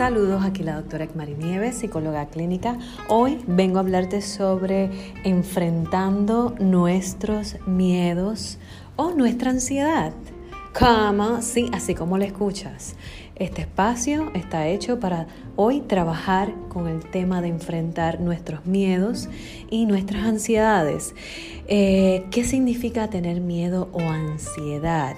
Saludos, aquí la doctora Ekmari Nieves, psicóloga clínica. Hoy vengo a hablarte sobre enfrentando nuestros miedos o nuestra ansiedad. Cama, sí, así como lo escuchas. Este espacio está hecho para hoy trabajar con el tema de enfrentar nuestros miedos y nuestras ansiedades. Eh, ¿Qué significa tener miedo o ansiedad?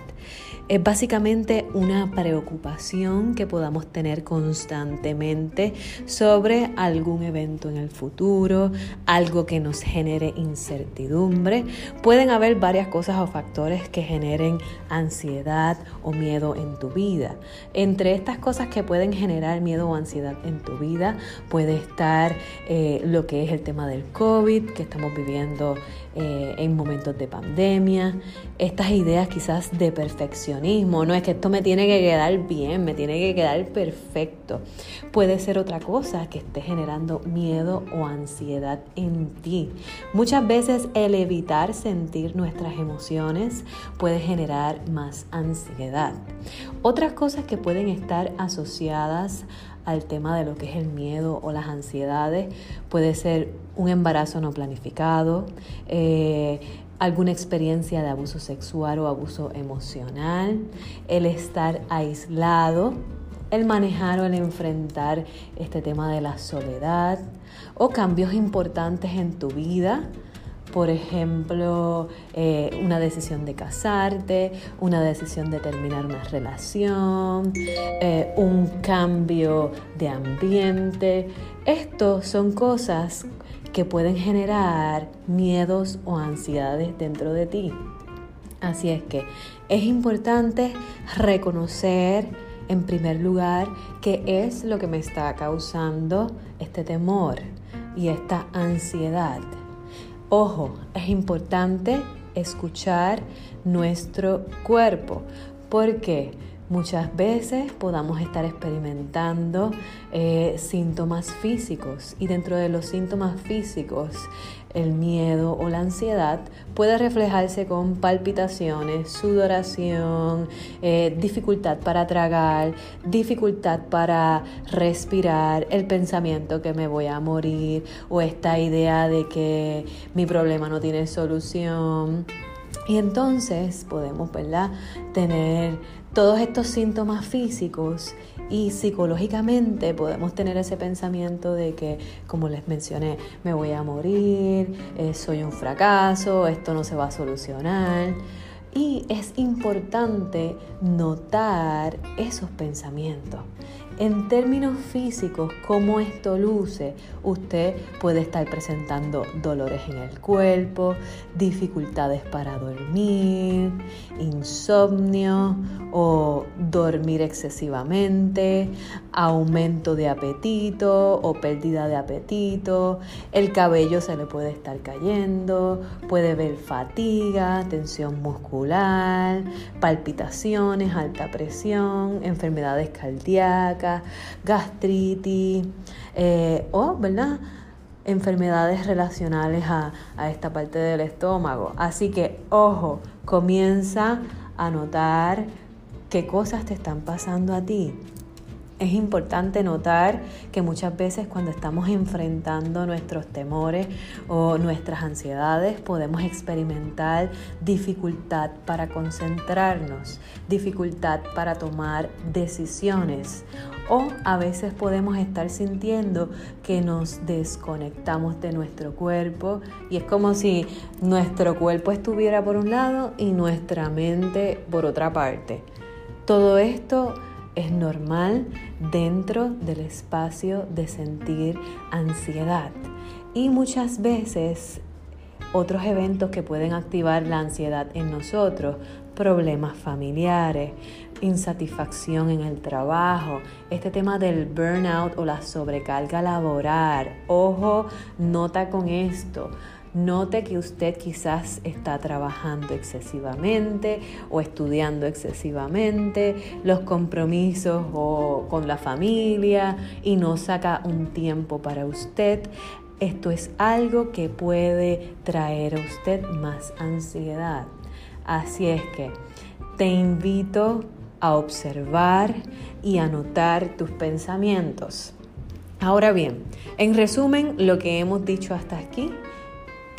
Es básicamente una preocupación que podamos tener constantemente sobre algún evento en el futuro, algo que nos genere incertidumbre. Pueden haber varias cosas o factores que generen ansiedad o miedo en tu vida. Entre estas cosas que pueden generar miedo o ansiedad en tu vida puede estar eh, lo que es el tema del COVID que estamos viviendo eh, en momentos de pandemia, estas ideas quizás de no es que esto me tiene que quedar bien, me tiene que quedar perfecto. Puede ser otra cosa que esté generando miedo o ansiedad en ti. Muchas veces el evitar sentir nuestras emociones puede generar más ansiedad. Otras cosas que pueden estar asociadas al tema de lo que es el miedo o las ansiedades. Puede ser un embarazo no planificado, eh, alguna experiencia de abuso sexual o abuso emocional, el estar aislado, el manejar o el enfrentar este tema de la soledad o cambios importantes en tu vida por ejemplo, eh, una decisión de casarte, una decisión de terminar una relación, eh, un cambio de ambiente. Estos son cosas que pueden generar miedos o ansiedades dentro de ti. Así es que es importante reconocer en primer lugar qué es lo que me está causando este temor y esta ansiedad. Ojo, es importante escuchar nuestro cuerpo. porque Muchas veces podamos estar experimentando eh, síntomas físicos y dentro de los síntomas físicos el miedo o la ansiedad puede reflejarse con palpitaciones, sudoración, eh, dificultad para tragar, dificultad para respirar, el pensamiento que me voy a morir o esta idea de que mi problema no tiene solución. Y entonces podemos, ¿verdad?, tener todos estos síntomas físicos y psicológicamente podemos tener ese pensamiento de que, como les mencioné, me voy a morir, eh, soy un fracaso, esto no se va a solucionar. Y es importante notar esos pensamientos. En términos físicos, cómo esto luce, usted puede estar presentando dolores en el cuerpo, dificultades para dormir, insomnio o dormir excesivamente, aumento de apetito o pérdida de apetito, el cabello se le puede estar cayendo, puede ver fatiga, tensión muscular, palpitaciones, alta presión, enfermedades cardíacas gastritis eh, o, ¿verdad? enfermedades relacionales a, a esta parte del estómago. Así que, ojo, comienza a notar qué cosas te están pasando a ti. Es importante notar que muchas veces cuando estamos enfrentando nuestros temores o nuestras ansiedades podemos experimentar dificultad para concentrarnos, dificultad para tomar decisiones o a veces podemos estar sintiendo que nos desconectamos de nuestro cuerpo y es como si nuestro cuerpo estuviera por un lado y nuestra mente por otra parte. Todo esto es normal dentro del espacio de sentir ansiedad. Y muchas veces otros eventos que pueden activar la ansiedad en nosotros, problemas familiares, insatisfacción en el trabajo, este tema del burnout o la sobrecarga laboral. Ojo, nota con esto. Note que usted quizás está trabajando excesivamente o estudiando excesivamente, los compromisos con la familia y no saca un tiempo para usted. Esto es algo que puede traer a usted más ansiedad. Así es que te invito a observar y anotar tus pensamientos. Ahora bien, en resumen, lo que hemos dicho hasta aquí,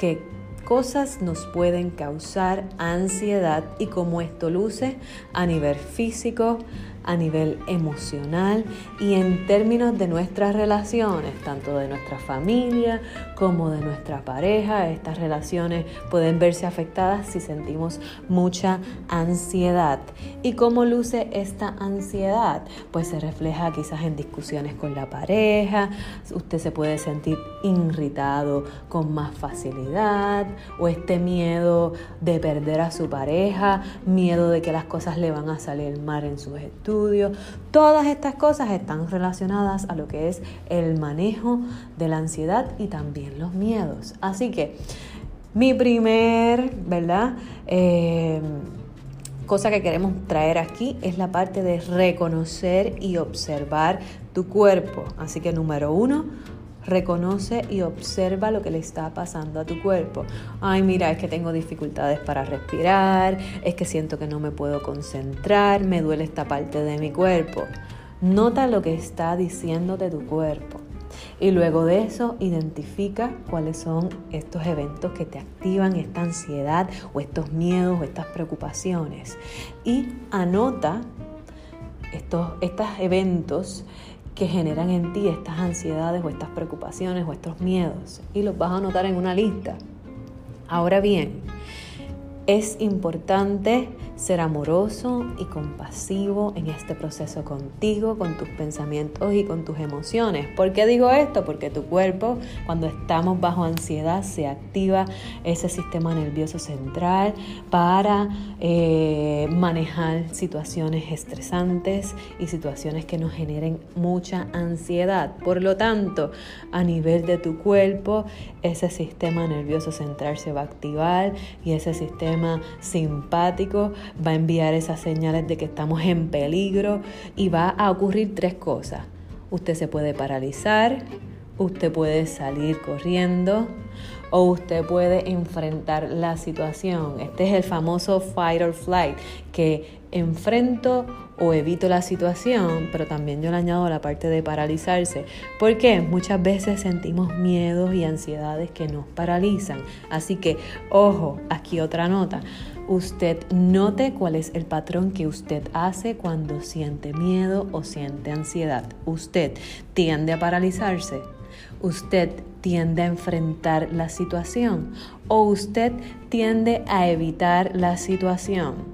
que cosas nos pueden causar ansiedad y cómo esto luce a nivel físico, a nivel emocional y en términos de nuestras relaciones, tanto de nuestra familia como de nuestra pareja. Estas relaciones pueden verse afectadas si sentimos mucha ansiedad. ¿Y cómo luce esta ansiedad? Pues se refleja quizás en discusiones con la pareja, usted se puede sentir irritado con más facilidad o este miedo de perder a su pareja, miedo de que las cosas le van a salir mal en sus estudios Todas estas cosas están relacionadas a lo que es el manejo de la ansiedad y también los miedos. Así que mi primer, ¿verdad? Eh, cosa que queremos traer aquí es la parte de reconocer y observar tu cuerpo. Así que número uno, Reconoce y observa lo que le está pasando a tu cuerpo. Ay, mira, es que tengo dificultades para respirar, es que siento que no me puedo concentrar, me duele esta parte de mi cuerpo. Nota lo que está diciéndote tu cuerpo. Y luego de eso, identifica cuáles son estos eventos que te activan esta ansiedad o estos miedos o estas preocupaciones. Y anota estos, estos eventos que generan en ti estas ansiedades o estas preocupaciones o estos miedos y los vas a anotar en una lista. Ahora bien, es importante ser amoroso y compasivo en este proceso contigo, con tus pensamientos y con tus emociones. ¿Por qué digo esto? Porque tu cuerpo, cuando estamos bajo ansiedad, se activa ese sistema nervioso central para eh, manejar situaciones estresantes y situaciones que nos generen mucha ansiedad. Por lo tanto, a nivel de tu cuerpo, ese sistema nervioso central se va a activar y ese sistema simpático va a enviar esas señales de que estamos en peligro y va a ocurrir tres cosas. Usted se puede paralizar, usted puede salir corriendo o usted puede enfrentar la situación. Este es el famoso fight or flight, que enfrento o evito la situación, pero también yo le añado la parte de paralizarse. porque Muchas veces sentimos miedos y ansiedades que nos paralizan. Así que, ojo, aquí otra nota. Usted note cuál es el patrón que usted hace cuando siente miedo o siente ansiedad. Usted tiende a paralizarse. Usted tiende a enfrentar la situación o usted tiende a evitar la situación.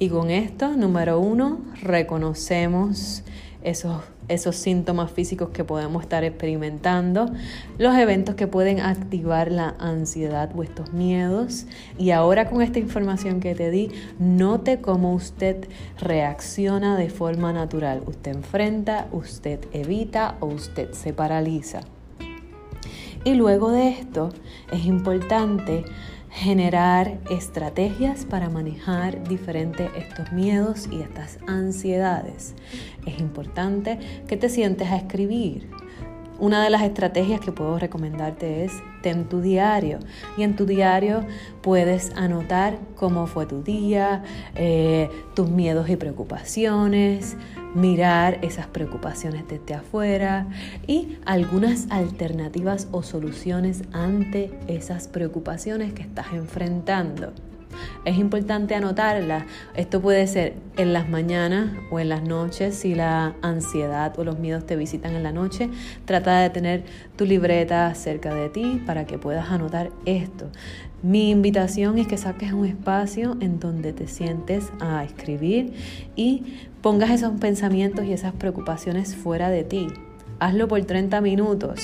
Y con esto, número uno, reconocemos esos, esos síntomas físicos que podemos estar experimentando, los eventos que pueden activar la ansiedad o estos miedos. Y ahora con esta información que te di, note cómo usted reacciona de forma natural. Usted enfrenta, usted evita o usted se paraliza. Y luego de esto es importante generar estrategias para manejar diferentes estos miedos y estas ansiedades. Es importante que te sientes a escribir. Una de las estrategias que puedo recomendarte es ten tu diario y en tu diario puedes anotar cómo fue tu día, eh, tus miedos y preocupaciones, mirar esas preocupaciones desde afuera y algunas alternativas o soluciones ante esas preocupaciones que estás enfrentando. Es importante anotarlas. Esto puede ser en las mañanas o en las noches si la ansiedad o los miedos te visitan en la noche. Trata de tener tu libreta cerca de ti para que puedas anotar esto. Mi invitación es que saques un espacio en donde te sientes a escribir y pongas esos pensamientos y esas preocupaciones fuera de ti. Hazlo por 30 minutos.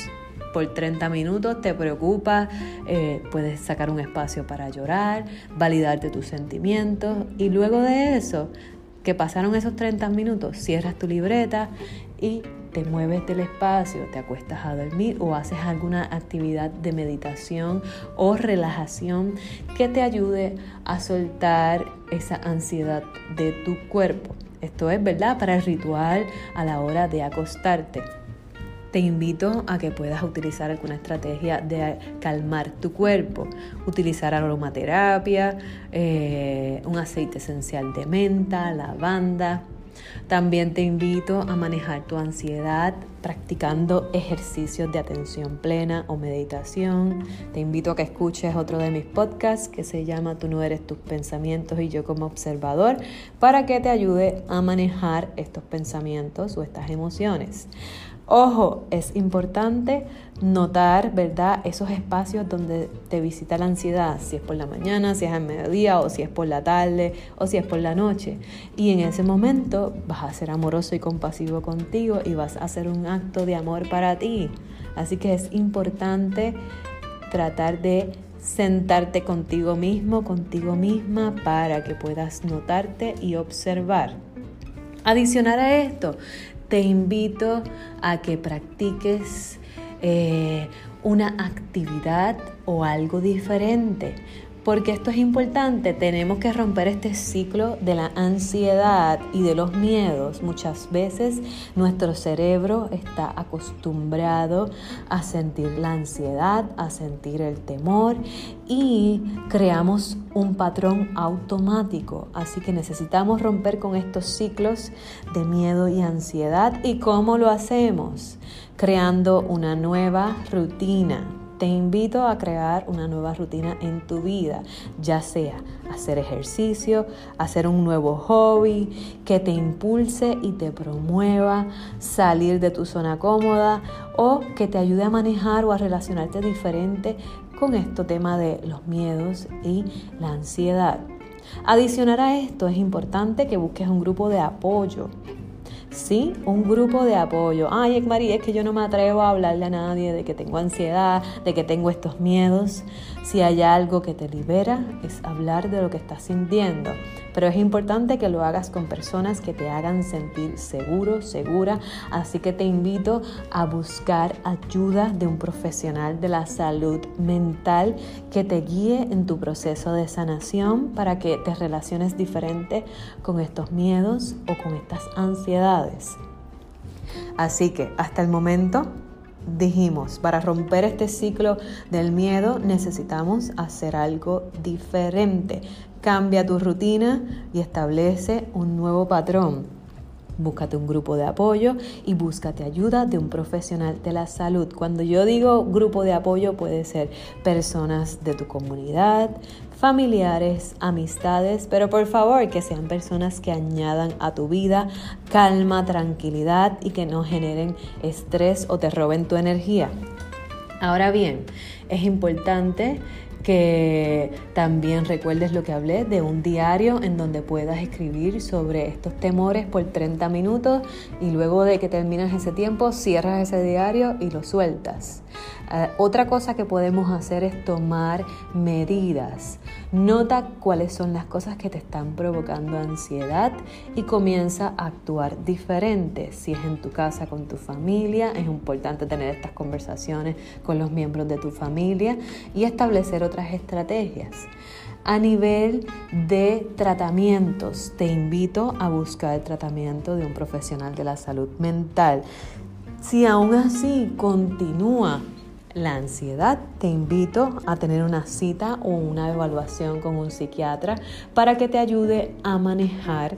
Por 30 minutos te preocupa, eh, puedes sacar un espacio para llorar, validarte tus sentimientos y luego de eso, que pasaron esos 30 minutos, cierras tu libreta y te mueves del espacio, te acuestas a dormir o haces alguna actividad de meditación o relajación que te ayude a soltar esa ansiedad de tu cuerpo. Esto es verdad para el ritual a la hora de acostarte. Te invito a que puedas utilizar alguna estrategia de calmar tu cuerpo, utilizar aromaterapia, eh, un aceite esencial de menta, lavanda, también te invito a manejar tu ansiedad practicando ejercicios de atención plena o meditación. Te invito a que escuches otro de mis podcasts que se llama Tú no eres tus pensamientos y yo como observador para que te ayude a manejar estos pensamientos o estas emociones. Ojo, es importante notar, ¿verdad? Esos espacios donde te visita la ansiedad, si es por la mañana, si es al mediodía, o si es por la tarde, o si es por la noche. Y en ese momento vas a ser amoroso y compasivo contigo y vas a hacer un acto de amor para ti. Así que es importante tratar de sentarte contigo mismo, contigo misma, para que puedas notarte y observar. Adicionar a esto, te invito a que practiques eh, una actividad o algo diferente. Porque esto es importante, tenemos que romper este ciclo de la ansiedad y de los miedos. Muchas veces nuestro cerebro está acostumbrado a sentir la ansiedad, a sentir el temor y creamos un patrón automático. Así que necesitamos romper con estos ciclos de miedo y ansiedad. ¿Y cómo lo hacemos? Creando una nueva rutina te invito a crear una nueva rutina en tu vida, ya sea hacer ejercicio, hacer un nuevo hobby que te impulse y te promueva, salir de tu zona cómoda o que te ayude a manejar o a relacionarte diferente con este tema de los miedos y la ansiedad. Adicionar a esto es importante que busques un grupo de apoyo Sí, un grupo de apoyo. Ay, María, es que yo no me atrevo a hablarle a nadie de que tengo ansiedad, de que tengo estos miedos. Si hay algo que te libera, es hablar de lo que estás sintiendo. Pero es importante que lo hagas con personas que te hagan sentir seguro, segura. Así que te invito a buscar ayuda de un profesional de la salud mental que te guíe en tu proceso de sanación para que te relaciones diferente con estos miedos o con estas ansiedades. Así que hasta el momento dijimos, para romper este ciclo del miedo necesitamos hacer algo diferente. Cambia tu rutina y establece un nuevo patrón. Búscate un grupo de apoyo y búscate ayuda de un profesional de la salud. Cuando yo digo grupo de apoyo puede ser personas de tu comunidad, familiares, amistades, pero por favor que sean personas que añadan a tu vida calma, tranquilidad y que no generen estrés o te roben tu energía. Ahora bien, es importante que también recuerdes lo que hablé de un diario en donde puedas escribir sobre estos temores por 30 minutos y luego de que terminas ese tiempo cierras ese diario y lo sueltas. Eh, otra cosa que podemos hacer es tomar medidas. Nota cuáles son las cosas que te están provocando ansiedad y comienza a actuar diferente. Si es en tu casa con tu familia, es importante tener estas conversaciones con los miembros de tu familia y establecer otras estrategias. A nivel de tratamientos, te invito a buscar el tratamiento de un profesional de la salud mental. Si aún así continúa la ansiedad, te invito a tener una cita o una evaluación con un psiquiatra para que te ayude a manejar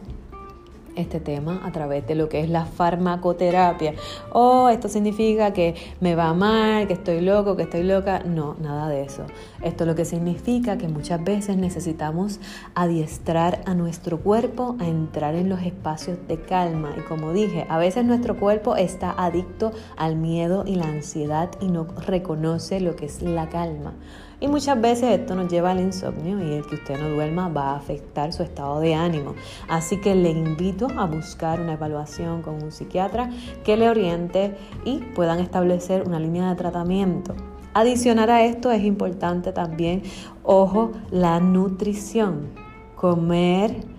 este tema a través de lo que es la farmacoterapia. Oh, esto significa que me va mal, que estoy loco, que estoy loca. No, nada de eso. Esto lo que significa que muchas veces necesitamos adiestrar a nuestro cuerpo a entrar en los espacios de calma. Y como dije, a veces nuestro cuerpo está adicto al miedo y la ansiedad y no reconoce lo que es la calma. Y muchas veces esto nos lleva al insomnio y el que usted no duerma va a afectar su estado de ánimo. Así que le invito a buscar una evaluación con un psiquiatra que le oriente y puedan establecer una línea de tratamiento. Adicionar a esto es importante también, ojo, la nutrición. Comer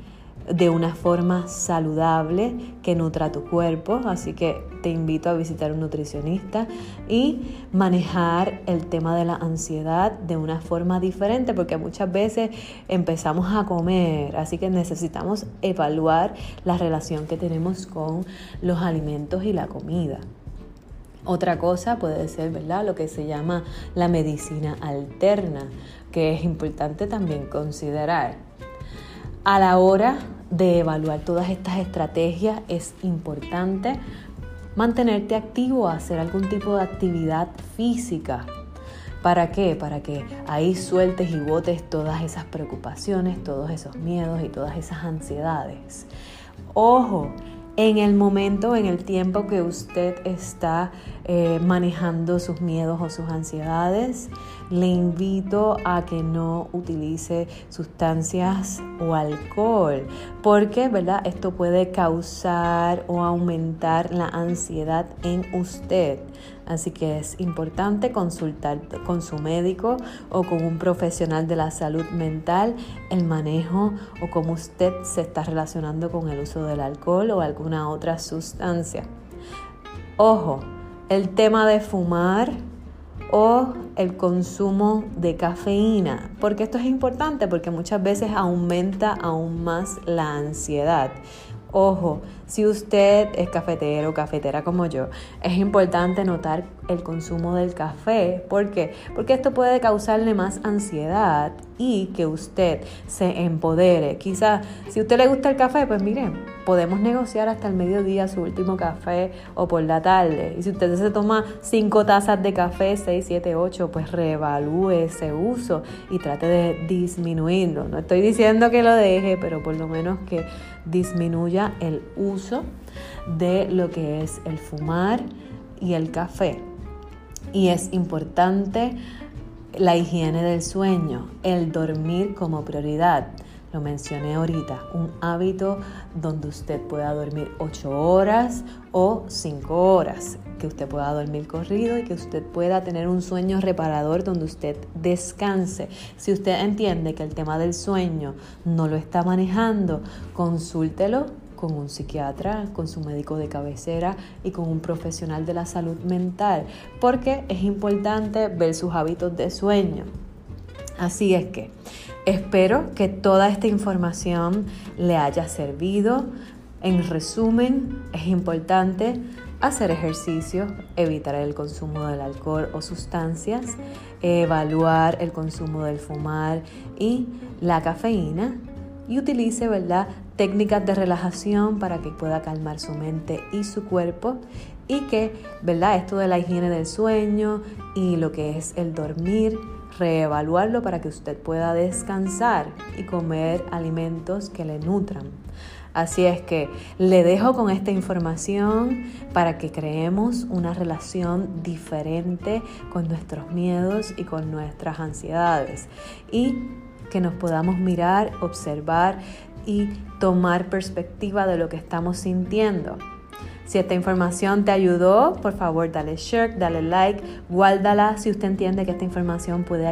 de una forma saludable que nutra tu cuerpo, así que te invito a visitar un nutricionista y manejar el tema de la ansiedad de una forma diferente, porque muchas veces empezamos a comer, así que necesitamos evaluar la relación que tenemos con los alimentos y la comida. Otra cosa puede ser, ¿verdad? Lo que se llama la medicina alterna, que es importante también considerar. A la hora de evaluar todas estas estrategias es importante mantenerte activo, hacer algún tipo de actividad física. ¿Para qué? Para que ahí sueltes y botes todas esas preocupaciones, todos esos miedos y todas esas ansiedades. Ojo, en el momento, en el tiempo que usted está eh, manejando sus miedos o sus ansiedades, le invito a que no utilice sustancias o alcohol, porque ¿verdad? esto puede causar o aumentar la ansiedad en usted. Así que es importante consultar con su médico o con un profesional de la salud mental el manejo o cómo usted se está relacionando con el uso del alcohol o alguna otra sustancia. Ojo, el tema de fumar o el consumo de cafeína, porque esto es importante porque muchas veces aumenta aún más la ansiedad. Ojo, si usted es cafetero o cafetera como yo, es importante notar el consumo del café. ¿Por qué? Porque esto puede causarle más ansiedad y que usted se empodere. Quizás si a usted le gusta el café, pues miren, podemos negociar hasta el mediodía su último café o por la tarde. Y si usted se toma cinco tazas de café, 6, 7, 8, pues reevalúe ese uso y trate de disminuirlo. No estoy diciendo que lo deje, pero por lo menos que disminuya el uso de lo que es el fumar y el café. Y es importante la higiene del sueño, el dormir como prioridad. Lo mencioné ahorita, un hábito donde usted pueda dormir 8 horas o 5 horas, que usted pueda dormir corrido y que usted pueda tener un sueño reparador donde usted descanse. Si usted entiende que el tema del sueño no lo está manejando, consúltelo con un psiquiatra, con su médico de cabecera y con un profesional de la salud mental, porque es importante ver sus hábitos de sueño. Así es que espero que toda esta información le haya servido. En resumen, es importante hacer ejercicio, evitar el consumo del alcohol o sustancias, evaluar el consumo del fumar y la cafeína y utilice, ¿verdad?, técnicas de relajación para que pueda calmar su mente y su cuerpo y que, ¿verdad? Esto de la higiene del sueño y lo que es el dormir, reevaluarlo para que usted pueda descansar y comer alimentos que le nutran. Así es que le dejo con esta información para que creemos una relación diferente con nuestros miedos y con nuestras ansiedades y que nos podamos mirar, observar y tomar perspectiva de lo que estamos sintiendo. Si esta información te ayudó, por favor dale share, dale like, guárdala si usted entiende que esta información puede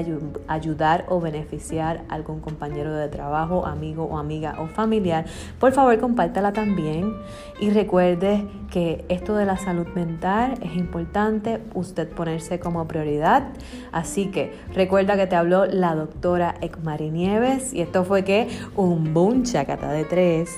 ayudar o beneficiar a algún compañero de trabajo, amigo o amiga o familiar. Por favor compártala también y recuerde que esto de la salud mental es importante usted ponerse como prioridad. Así que recuerda que te habló la doctora Ekmari Nieves y esto fue que un boom chacata de tres.